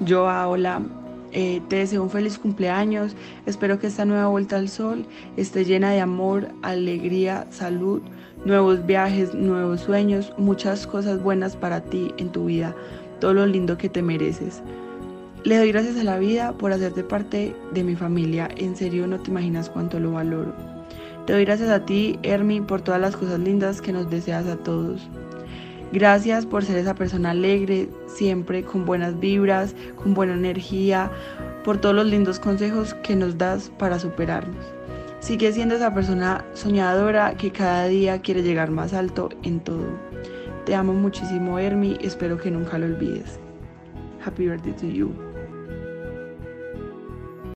Yo, hola, eh, te deseo un feliz cumpleaños. Espero que esta nueva vuelta al sol esté llena de amor, alegría, salud, nuevos viajes, nuevos sueños, muchas cosas buenas para ti en tu vida, todo lo lindo que te mereces. Le doy gracias a la vida por hacerte parte de mi familia. En serio, no te imaginas cuánto lo valoro. Te doy gracias a ti, Hermi, por todas las cosas lindas que nos deseas a todos. Gracias por ser esa persona alegre, siempre con buenas vibras, con buena energía, por todos los lindos consejos que nos das para superarnos. Sigue siendo esa persona soñadora que cada día quiere llegar más alto en todo. Te amo muchísimo, Hermi, espero que nunca lo olvides. Happy birthday to you.